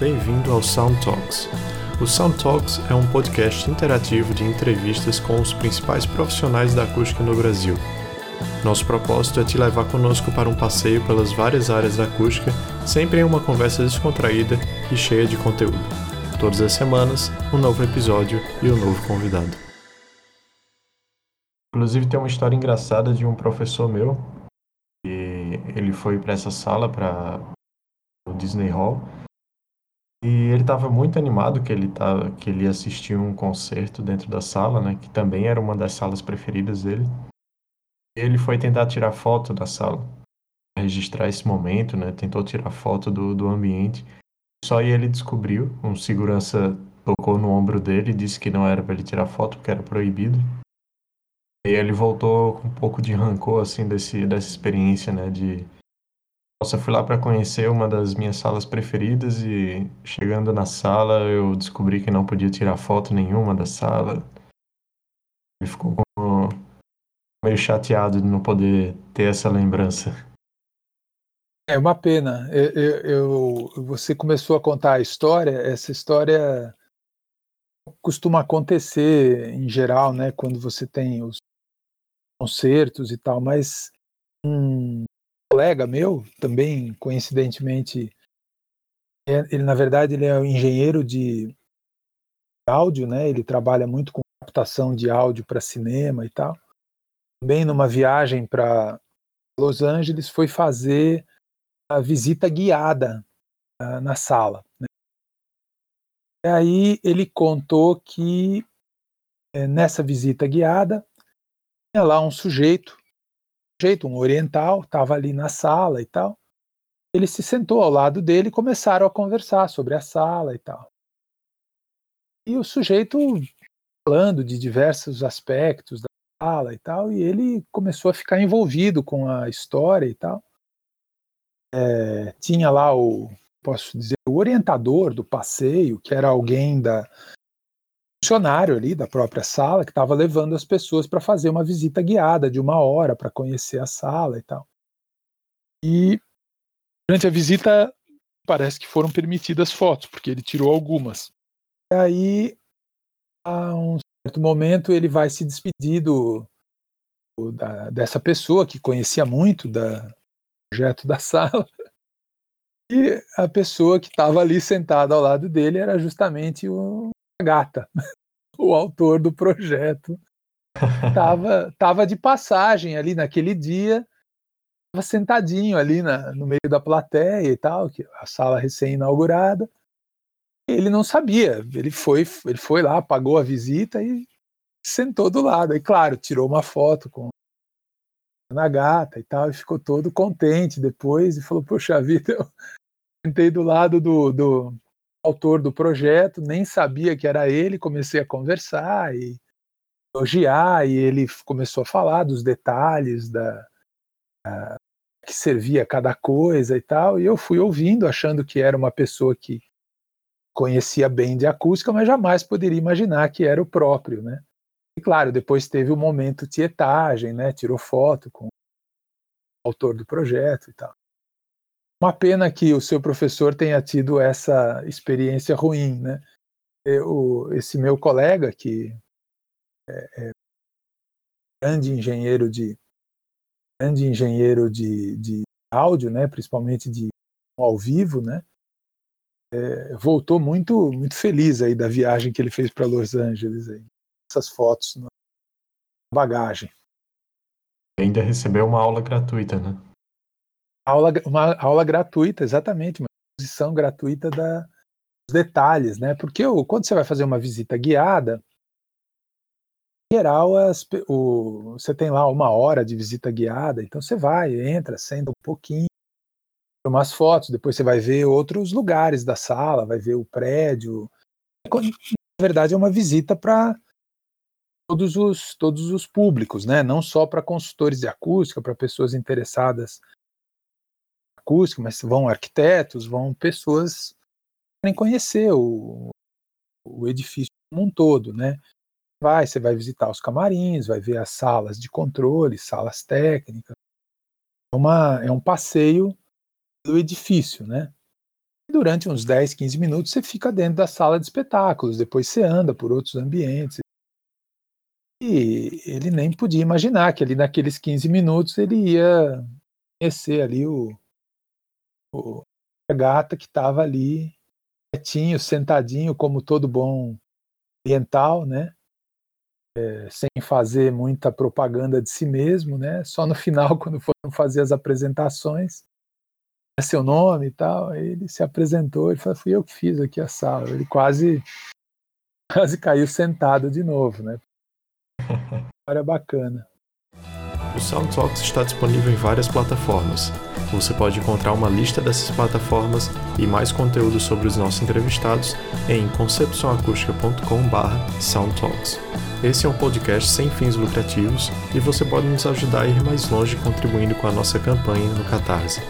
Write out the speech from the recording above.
Bem-vindo ao Sound Talks. O Sound Talks é um podcast interativo de entrevistas com os principais profissionais da acústica no Brasil. Nosso propósito é te levar conosco para um passeio pelas várias áreas da acústica, sempre em uma conversa descontraída e cheia de conteúdo. Todas as semanas, um novo episódio e um novo convidado. Inclusive tem uma história engraçada de um professor meu, e ele foi para essa sala para o Disney Hall e ele estava muito animado que ele tava, que ele assistiu um concerto dentro da sala, né, que também era uma das salas preferidas dele. Ele foi tentar tirar foto da sala, registrar esse momento, né, tentou tirar foto do, do ambiente. Só aí ele descobriu, um segurança tocou no ombro dele e disse que não era para ele tirar foto porque era proibido. E ele voltou com um pouco de rancor assim desse dessa experiência, né, de nossa, fui lá para conhecer uma das minhas salas preferidas e chegando na sala eu descobri que não podia tirar foto nenhuma da sala. Ele ficou meio chateado de não poder ter essa lembrança. É uma pena. Eu, eu, eu, você começou a contar a história. Essa história costuma acontecer em geral, né, quando você tem os concertos e tal. Mas um, colega meu, também coincidentemente, é, ele na verdade ele é um engenheiro de áudio, né? Ele trabalha muito com captação de áudio para cinema e tal. Também numa viagem para Los Angeles foi fazer a visita guiada uh, na sala. Né? E aí ele contou que é, nessa visita guiada tinha lá um sujeito jeito, um oriental, estava ali na sala e tal. Ele se sentou ao lado dele e começaram a conversar sobre a sala e tal. E o sujeito falando de diversos aspectos da sala e tal, e ele começou a ficar envolvido com a história e tal. É, tinha lá o, posso dizer, o orientador do passeio, que era alguém da, funcionário ali da própria sala que estava levando as pessoas para fazer uma visita guiada de uma hora para conhecer a sala e tal. E durante a visita parece que foram permitidas fotos, porque ele tirou algumas. E aí, a um certo momento, ele vai se despedir do, da, dessa pessoa que conhecia muito da projeto da sala. E a pessoa que estava ali sentada ao lado dele era justamente o Gata, o autor do projeto, estava tava de passagem ali naquele dia, estava sentadinho ali na, no meio da plateia e tal, que a sala recém-inaugurada. Ele não sabia, ele foi, ele foi lá, pagou a visita e sentou do lado. E claro, tirou uma foto com a gata e tal, e ficou todo contente depois e falou: Poxa vida, eu sentei do lado do, do, autor do projeto, nem sabia que era ele, comecei a conversar e elogiar, e ele começou a falar dos detalhes da, da que servia cada coisa e tal, e eu fui ouvindo, achando que era uma pessoa que conhecia bem de acústica, mas jamais poderia imaginar que era o próprio, né? E claro, depois teve o momento tietagem, né? Tirou foto com o autor do projeto e tal. Uma pena que o seu professor tenha tido essa experiência ruim, né? Eu, esse meu colega, que é, é grande engenheiro de grande engenheiro de, de áudio, né? Principalmente de ao vivo, né? É, voltou muito muito feliz aí da viagem que ele fez para Los Angeles aí. Essas fotos na bagagem. Ainda recebeu uma aula gratuita, né? Aula, uma aula gratuita, exatamente, uma exposição gratuita da, dos detalhes, né? Porque o, quando você vai fazer uma visita guiada, em geral, as, o, você tem lá uma hora de visita guiada, então você vai, entra, senta um pouquinho, umas fotos, depois você vai ver outros lugares da sala, vai ver o prédio. Na verdade, é uma visita para todos os, todos os públicos, né? não só para consultores de acústica, para pessoas interessadas acústica, mas vão arquitetos, vão pessoas que querem conhecer o, o edifício como um todo, né? Vai, você vai visitar os camarins, vai ver as salas de controle, salas técnicas. É, uma, é um passeio do edifício, né? Durante uns 10, 15 minutos você fica dentro da sala de espetáculos, depois você anda por outros ambientes. E ele nem podia imaginar que ali naqueles 15 minutos ele ia conhecer ali o a gata que estava ali quietinho, sentadinho, como todo bom oriental, né? É, sem fazer muita propaganda de si mesmo, né? Só no final, quando foram fazer as apresentações, é seu nome e tal, ele se apresentou, ele falou, fui eu que fiz aqui a sala. Ele quase, quase caiu sentado de novo, né? História bacana. O Sound Talks está disponível em várias plataformas. Você pode encontrar uma lista dessas plataformas e mais conteúdo sobre os nossos entrevistados em concepçãoacústica.com/soundtalks. Esse é um podcast sem fins lucrativos e você pode nos ajudar a ir mais longe contribuindo com a nossa campanha no Catarse.